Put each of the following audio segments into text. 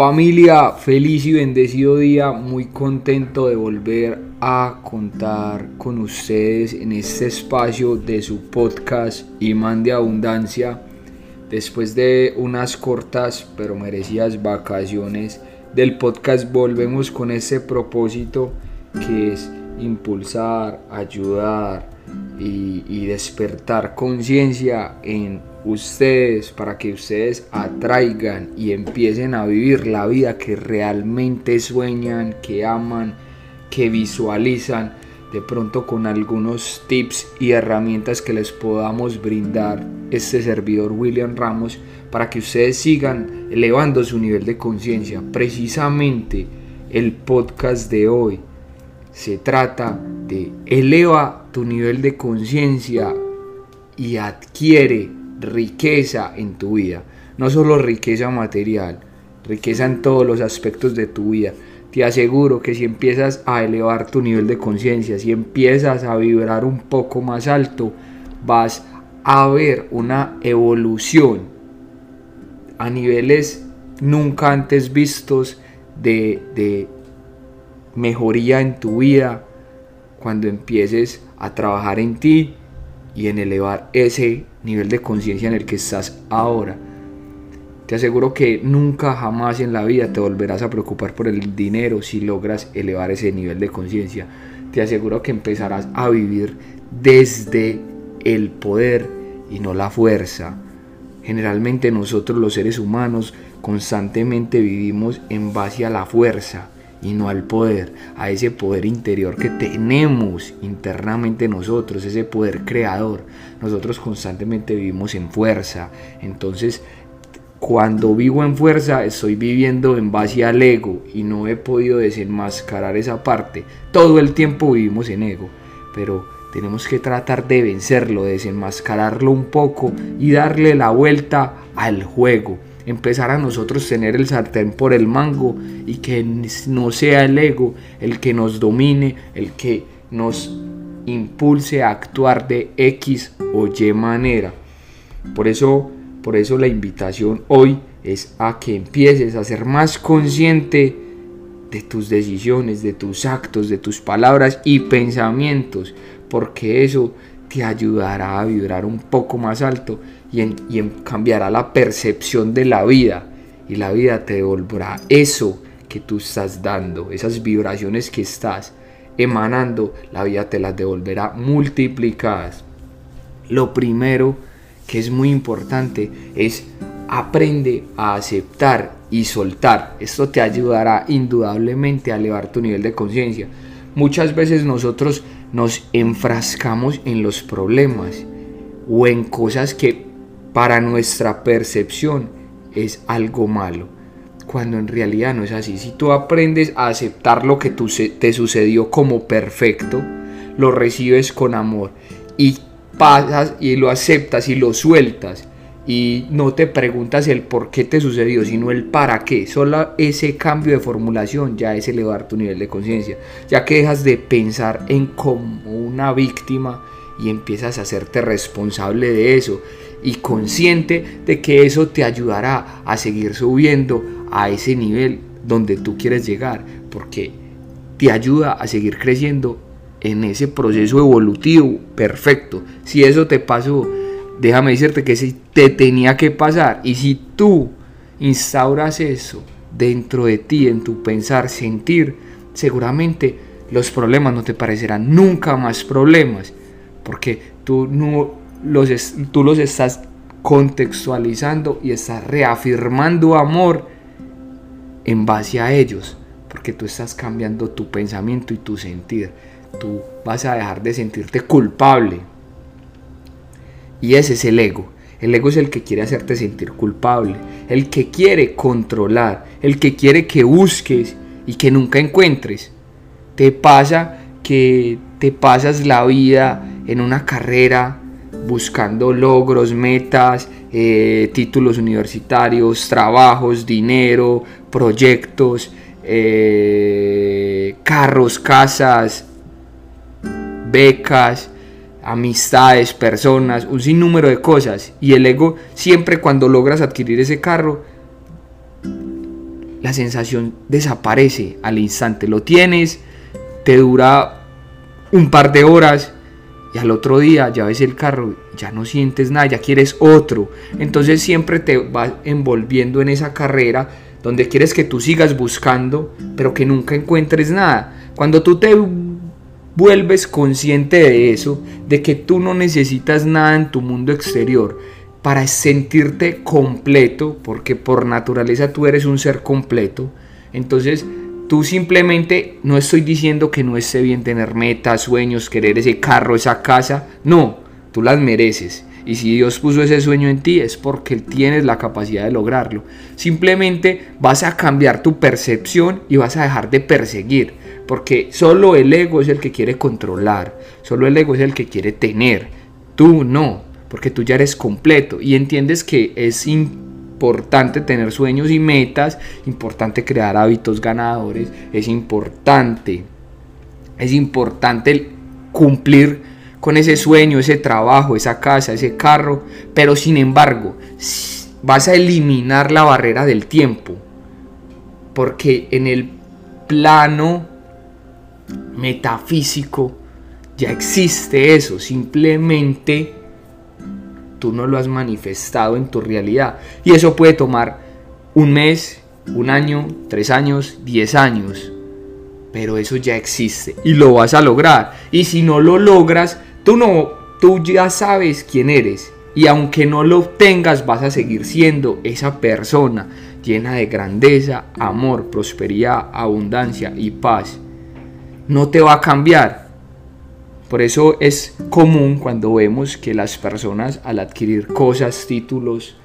Familia, feliz y bendecido día, muy contento de volver a contar con ustedes en este espacio de su podcast Imán de Abundancia. Después de unas cortas pero merecidas vacaciones del podcast volvemos con ese propósito que es impulsar, ayudar y, y despertar conciencia en ustedes para que ustedes atraigan y empiecen a vivir la vida que realmente sueñan, que aman, que visualizan, de pronto con algunos tips y herramientas que les podamos brindar este servidor William Ramos para que ustedes sigan elevando su nivel de conciencia. Precisamente el podcast de hoy se trata de eleva tu nivel de conciencia y adquiere riqueza en tu vida. No solo riqueza material, riqueza en todos los aspectos de tu vida. Te aseguro que si empiezas a elevar tu nivel de conciencia, si empiezas a vibrar un poco más alto, vas a ver una evolución a niveles nunca antes vistos de, de mejoría en tu vida cuando empieces a trabajar en ti y en elevar ese nivel de conciencia en el que estás ahora. Te aseguro que nunca jamás en la vida te volverás a preocupar por el dinero si logras elevar ese nivel de conciencia. Te aseguro que empezarás a vivir desde el poder y no la fuerza. Generalmente nosotros los seres humanos constantemente vivimos en base a la fuerza y no al poder, a ese poder interior que tenemos internamente nosotros, ese poder creador. Nosotros constantemente vivimos en fuerza. Entonces, cuando vivo en fuerza, estoy viviendo en base al ego y no he podido desenmascarar esa parte. Todo el tiempo vivimos en ego, pero tenemos que tratar de vencerlo, de desenmascararlo un poco y darle la vuelta al juego empezar a nosotros tener el sartén por el mango y que no sea el ego el que nos domine, el que nos impulse a actuar de X o Y manera. Por eso, por eso la invitación hoy es a que empieces a ser más consciente de tus decisiones, de tus actos, de tus palabras y pensamientos, porque eso te ayudará a vibrar un poco más alto y, en, cambiará la percepción de la vida y la vida te devolverá eso que tú estás dando, esas vibraciones que estás emanando, la vida te las devolverá multiplicadas. Lo primero que es muy importante es aprende a aceptar y soltar. Esto te ayudará indudablemente a elevar tu nivel de conciencia. Muchas veces nosotros nos enfrascamos en los problemas o en cosas que para nuestra percepción es algo malo, cuando en realidad no es así. Si tú aprendes a aceptar lo que te sucedió como perfecto, lo recibes con amor y pasas y lo aceptas y lo sueltas y no te preguntas el por qué te sucedió, sino el para qué. Solo ese cambio de formulación ya es elevar tu nivel de conciencia, ya que dejas de pensar en como una víctima y empiezas a hacerte responsable de eso y consciente de que eso te ayudará a seguir subiendo a ese nivel donde tú quieres llegar, porque te ayuda a seguir creciendo en ese proceso evolutivo perfecto. Si eso te pasó, déjame decirte que si te tenía que pasar y si tú instauras eso dentro de ti, en tu pensar, sentir, seguramente los problemas no te parecerán nunca más problemas, porque tú no los, tú los estás contextualizando y estás reafirmando amor en base a ellos, porque tú estás cambiando tu pensamiento y tu sentir. Tú vas a dejar de sentirte culpable. Y ese es el ego. El ego es el que quiere hacerte sentir culpable, el que quiere controlar, el que quiere que busques y que nunca encuentres. Te pasa que te pasas la vida en una carrera buscando logros, metas, eh, títulos universitarios, trabajos, dinero, proyectos, eh, carros, casas, becas, amistades, personas, un sinnúmero de cosas. Y el ego siempre cuando logras adquirir ese carro, la sensación desaparece al instante. Lo tienes, te dura un par de horas y al otro día ya ves el carro, ya no sientes nada, ya quieres otro. Entonces siempre te vas envolviendo en esa carrera donde quieres que tú sigas buscando, pero que nunca encuentres nada. Cuando tú te vuelves consciente de eso, de que tú no necesitas nada en tu mundo exterior para sentirte completo, porque por naturaleza tú eres un ser completo, entonces tú simplemente no estoy diciendo que no esté bien tener metas, sueños, querer ese carro, esa casa, no, tú las mereces. Y si Dios puso ese sueño en ti es porque tienes la capacidad de lograrlo. Simplemente vas a cambiar tu percepción y vas a dejar de perseguir. Porque solo el ego es el que quiere controlar. Solo el ego es el que quiere tener. Tú no. Porque tú ya eres completo. Y entiendes que es importante tener sueños y metas. Importante crear hábitos ganadores. Es importante. Es importante cumplir con ese sueño, ese trabajo, esa casa, ese carro, pero sin embargo vas a eliminar la barrera del tiempo, porque en el plano metafísico ya existe eso, simplemente tú no lo has manifestado en tu realidad. Y eso puede tomar un mes, un año, tres años, diez años. Pero eso ya existe y lo vas a lograr. Y si no lo logras, Tú no, tú ya sabes quién eres y aunque no lo obtengas vas a seguir siendo esa persona llena de grandeza, amor, prosperidad, abundancia y paz. No te va a cambiar. Por eso es común cuando vemos que las personas al adquirir cosas, títulos,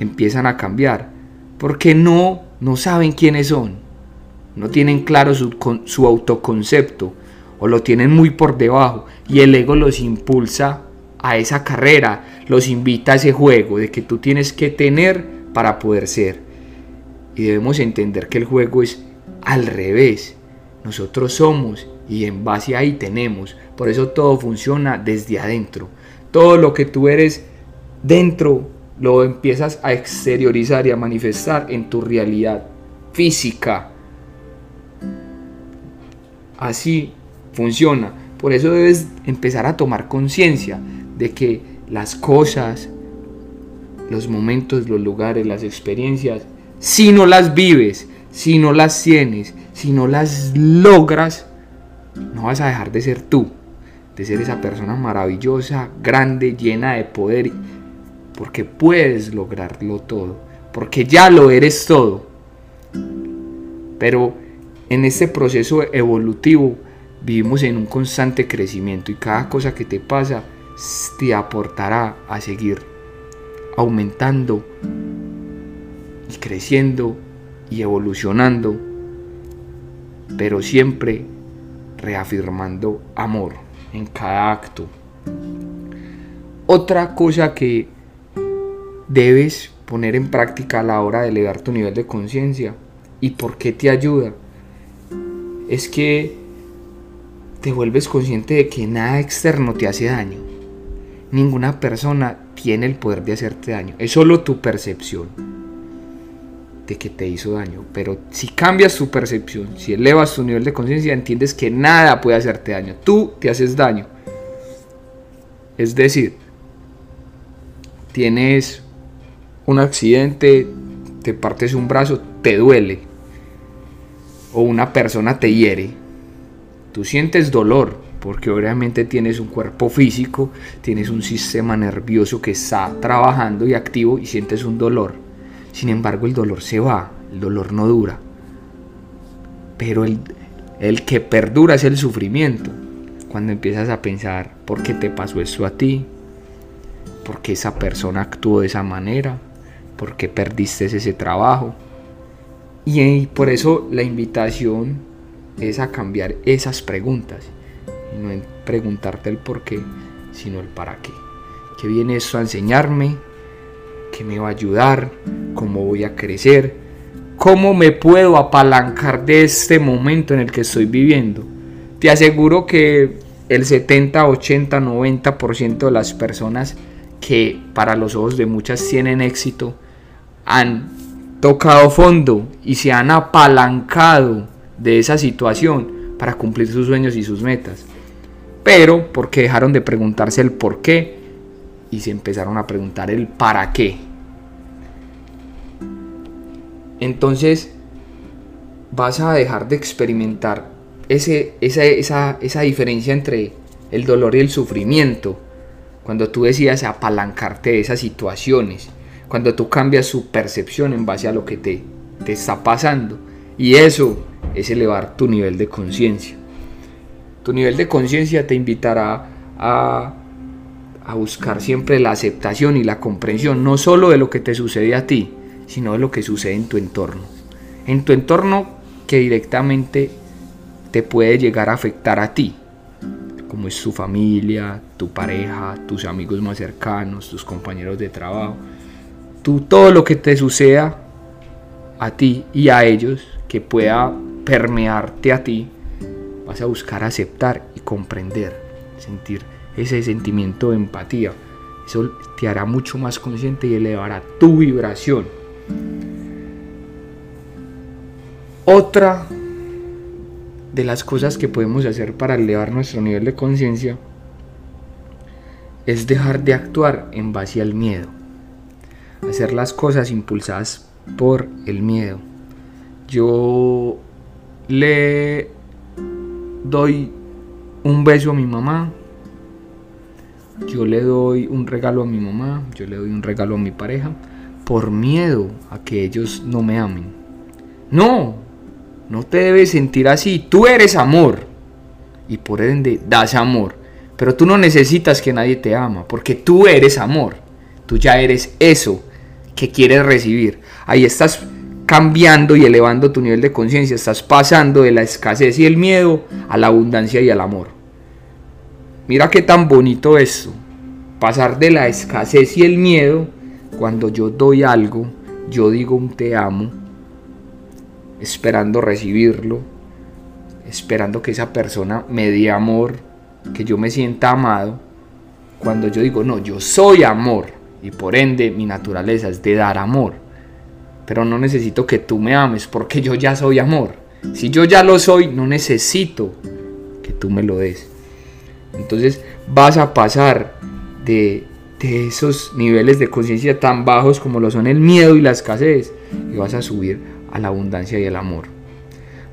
empiezan a cambiar. Porque no, no saben quiénes son. No tienen claro su, su autoconcepto o lo tienen muy por debajo y el ego los impulsa a esa carrera, los invita a ese juego de que tú tienes que tener para poder ser. Y debemos entender que el juego es al revés. Nosotros somos y en base a ahí tenemos. Por eso todo funciona desde adentro. Todo lo que tú eres dentro lo empiezas a exteriorizar y a manifestar en tu realidad física. Así funciona. Por eso debes empezar a tomar conciencia de que las cosas, los momentos, los lugares, las experiencias, si no las vives, si no las tienes, si no las logras, no vas a dejar de ser tú, de ser esa persona maravillosa, grande, llena de poder, porque puedes lograrlo todo, porque ya lo eres todo. Pero en este proceso evolutivo Vivimos en un constante crecimiento y cada cosa que te pasa te aportará a seguir aumentando y creciendo y evolucionando, pero siempre reafirmando amor en cada acto. Otra cosa que debes poner en práctica a la hora de elevar tu nivel de conciencia y por qué te ayuda es que te vuelves consciente de que nada externo te hace daño. Ninguna persona tiene el poder de hacerte daño. Es solo tu percepción de que te hizo daño. Pero si cambias tu percepción, si elevas tu nivel de conciencia, entiendes que nada puede hacerte daño. Tú te haces daño. Es decir, tienes un accidente, te partes un brazo, te duele. O una persona te hiere Tú sientes dolor porque obviamente tienes un cuerpo físico, tienes un sistema nervioso que está trabajando y activo y sientes un dolor. Sin embargo, el dolor se va, el dolor no dura. Pero el, que perdura es el sufrimiento. Cuando empiezas a pensar por qué te pasó esto a ti, por qué esa persona actuó de esa manera, por qué perdiste ese trabajo. Y por eso la invitación es a cambiar esas preguntas no preguntarte el por qué, sino el para qué. ¿Qué viene eso a enseñarme? ¿Qué me va a ayudar? ¿Cómo voy a crecer? ¿Cómo me puedo apalancar de este momento en el que estoy viviendo? Te aseguro que el 70, 80, 90% de las personas que para los ojos de muchas tienen éxito han tocado fondo y se han apalancado de esa situación para cumplir sus sueños y sus metas. Pero porque dejaron de preguntarse el por qué y se empezaron a preguntar el para qué. Entonces vas a dejar de experimentar ese, esa, esa, esa diferencia entre el dolor y el sufrimiento cuando tú decidas apalancarte de esas situaciones, cuando tú cambias su percepción en base a lo que te, te está pasando. Y eso es elevar tu nivel de conciencia. Tu nivel de conciencia te invitará a, a buscar siempre la aceptación y la comprensión, no solo de lo que te sucede a ti, sino de lo que sucede en tu entorno. En tu entorno que directamente te puede llegar a afectar a ti como es tu familia, tu pareja, tus amigos más cercanos, tus compañeros de trabajo. Tú, todo lo que te suceda a ti y a ellos que pueda permearte a ti, vas a buscar aceptar y comprender, sentir ese sentimiento de empatía. Eso te hará mucho más consciente y elevará tu vibración. Otra de las cosas que podemos hacer para elevar nuestro nivel de conciencia es dejar de actuar en base al miedo. Hacer las cosas impulsadas por el miedo. Yo le doy un beso a mi mamá. Yo le doy un regalo a mi mamá. Yo le doy un regalo a mi pareja. Por miedo a que ellos no me amen. No, no te debes sentir así. Tú eres amor. Y por ende das amor. Pero tú no necesitas que nadie te ama. Porque tú eres amor. Tú ya eres eso que quieres recibir. Ahí estás cambiando y elevando tu nivel de conciencia. Estás pasando de la escasez y el miedo a la abundancia y al amor. Mira qué tan bonito esto. Pasar de la escasez y el miedo. Cuando yo doy algo, yo digo un te amo esperando recibirlo, esperando que esa persona me dé amor, que yo me sienta amado, cuando yo digo, no, yo soy amor y por ende mi naturaleza es de dar amor, pero no necesito que tú me ames porque yo ya soy amor. Si yo ya lo soy, no necesito que tú me lo des. Entonces vas a pasar de, esos niveles de conciencia tan bajos como lo son el miedo y la escasez y vas a subir a la abundancia y el amor.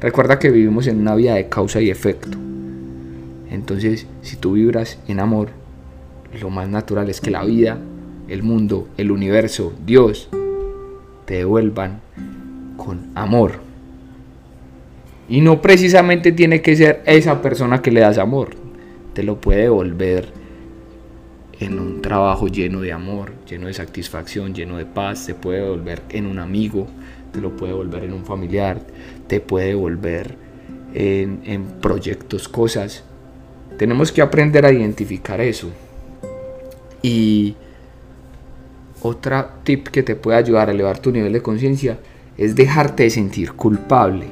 Recuerda que vivimos en una vida de causa y efecto. Entonces, si tú vibras en amor, lo más natural es que la vida, el mundo, el universo, Dios, te devuelvan con amor. Y no precisamente tiene que ser esa persona que le das amor. Te lo puede devolver en un trabajo lleno de amor, lleno de satisfacción, lleno de paz. Te puede devolver en un amigo, te lo puede volver en un familiar, te puede volver en, en proyectos, cosas. Tenemos que aprender a identificar eso. Y otra tip que te puede ayudar a elevar tu nivel de conciencia es dejarte de sentir culpable.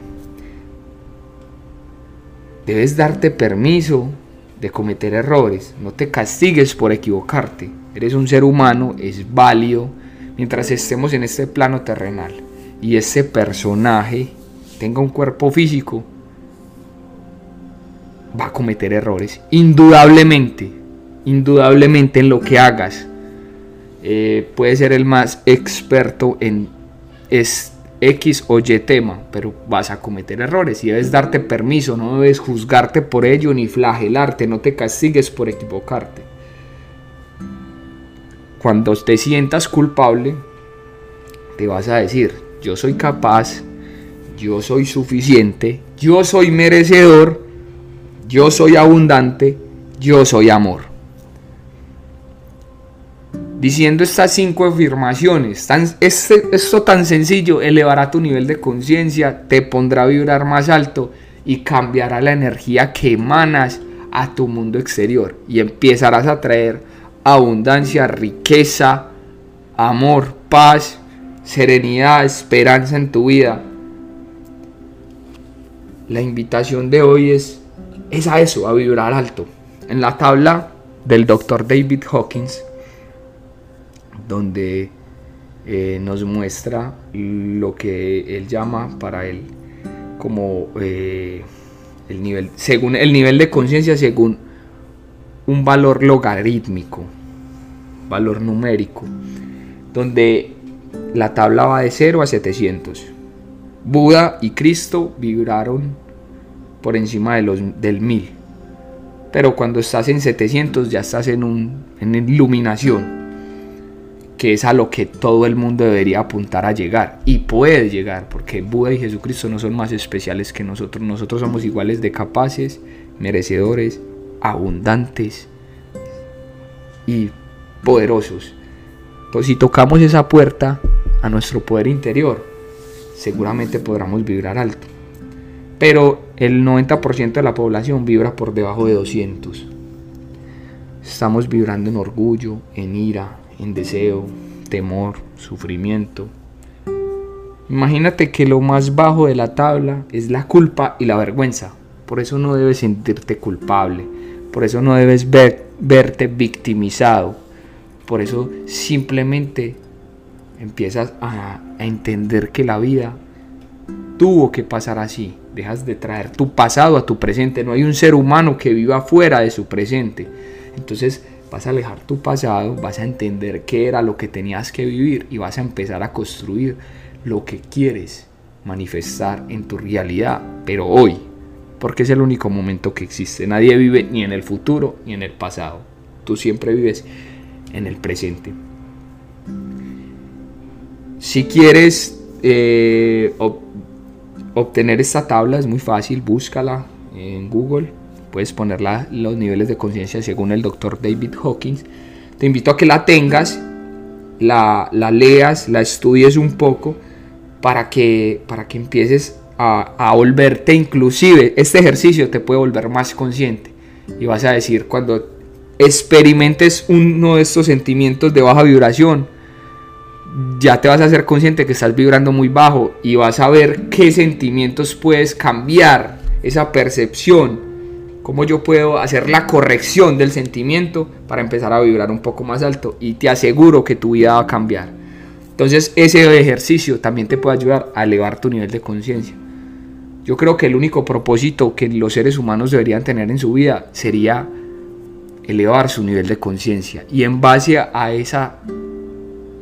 Debes darte permiso de cometer errores. No te castigues por equivocarte. Eres un ser humano, es válido mientras estemos en este plano terrenal y ese personaje tenga un cuerpo físico, va a cometer errores. Indudablemente, indudablemente en lo que hagas. Eh, puede ser el más experto en es X o Y tema, pero vas a cometer errores y debes darte permiso, no debes juzgarte por ello ni flagelarte, no te castigues por equivocarte. Cuando te sientas culpable, te vas a decir, yo soy capaz, yo soy suficiente, yo soy merecedor, yo soy abundante, yo soy amor. Diciendo estas cinco afirmaciones, tan, este, esto tan sencillo elevará tu nivel de conciencia, te pondrá a vibrar más alto y cambiará la energía que emanas a tu mundo exterior y empezarás a traer abundancia, riqueza, amor, paz, serenidad, esperanza en tu vida. La invitación de hoy es, es a eso, a vibrar alto. En la tabla del doctor David Hawkins, donde eh, nos muestra lo que él llama para él como eh, el nivel, según el nivel de conciencia según un valor logarítmico, valor numérico, donde la tabla va de 0 a 700. Buda y Cristo vibraron por encima de los, del 1000. Pero cuando estás en 700 ya estás en, un, en iluminación que es a lo que todo el mundo debería apuntar a llegar y puede llegar porque Buda y Jesucristo no son más especiales que nosotros, nosotros somos iguales de capaces, merecedores, abundantes y poderosos. Entonces si tocamos esa puerta a nuestro poder interior, seguramente podremos vibrar alto. Pero el 90% de la población vibra por debajo de 200. Estamos vibrando en orgullo, en ira, en deseo, temor, sufrimiento. Imagínate que lo más bajo de la tabla es la culpa y la vergüenza. Por eso no debes sentirte culpable. Por eso no debes verte victimizado. Por eso simplemente empiezas a, a entender que la vida tuvo que pasar así. Dejas de traer tu pasado a tu presente. No hay un ser humano que viva fuera de su presente. Entonces vas a alejar tu pasado, vas a entender qué era lo que tenías que vivir y vas a empezar a construir lo que quieres manifestar en tu realidad, pero hoy, porque es el único momento que existe. Nadie vive ni en el futuro ni en el pasado. Tú siempre vives en el presente. Si quieres eh, obtener esta tabla, es muy fácil, búscala en Google puedes poner los niveles de conciencia según el doctor David Hawkins. Te invito a que la tengas, la, leas, la estudies un poco para que, para que empieces a, a, volverte inclusive. Este ejercicio te puede volver más consciente y vas a decir cuando experimentes uno de estos sentimientos de baja vibración, ya te vas a hacer consciente que estás vibrando muy bajo y vas a ver qué sentimientos puedes cambiar esa percepción cómo yo puedo hacer la corrección del sentimiento para empezar a vibrar un poco más alto y te aseguro que tu vida va a cambiar. Entonces ese ejercicio también te puede ayudar a elevar tu nivel de conciencia. Yo creo que el único propósito que los seres humanos deberían tener en su vida sería elevar su nivel de conciencia y en base a esa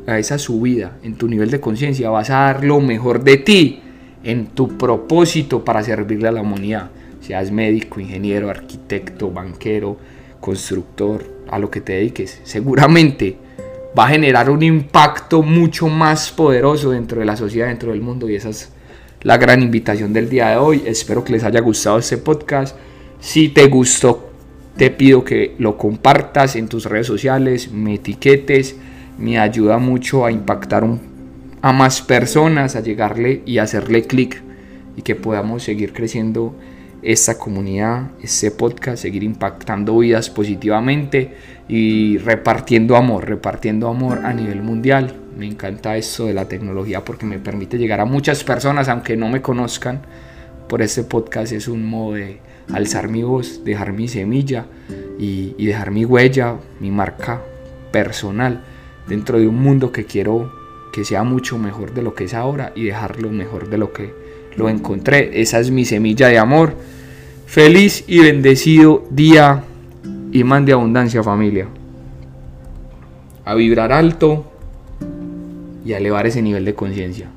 a esa subida en tu nivel de conciencia vas a dar lo mejor de ti en tu propósito para servirle a la humanidad seas médico, ingeniero, arquitecto, banquero, constructor, a lo que te dediques, seguramente va a generar un impacto mucho más poderoso dentro de la sociedad, dentro del mundo y esa es la gran invitación del día de hoy. Espero que les haya gustado este podcast. Si te gustó, te pido que lo compartas en tus redes sociales, me etiquetes, me ayuda mucho a impactar a más personas, a llegarle y hacerle clic y que podamos seguir creciendo esta comunidad, este podcast, seguir impactando vidas positivamente y repartiendo amor, repartiendo amor a nivel mundial. Me encanta esto de la tecnología porque me permite llegar a muchas personas aunque no me conozcan. Por este podcast es un modo de alzar mi voz, dejar mi semilla y, y dejar mi huella, mi marca personal dentro de un mundo que quiero que sea mucho mejor de lo que es ahora y dejarlo mejor de lo que lo encontré. Esa es mi semilla de amor. Feliz y bendecido día y man de abundancia familia. A vibrar alto y a elevar ese nivel de conciencia.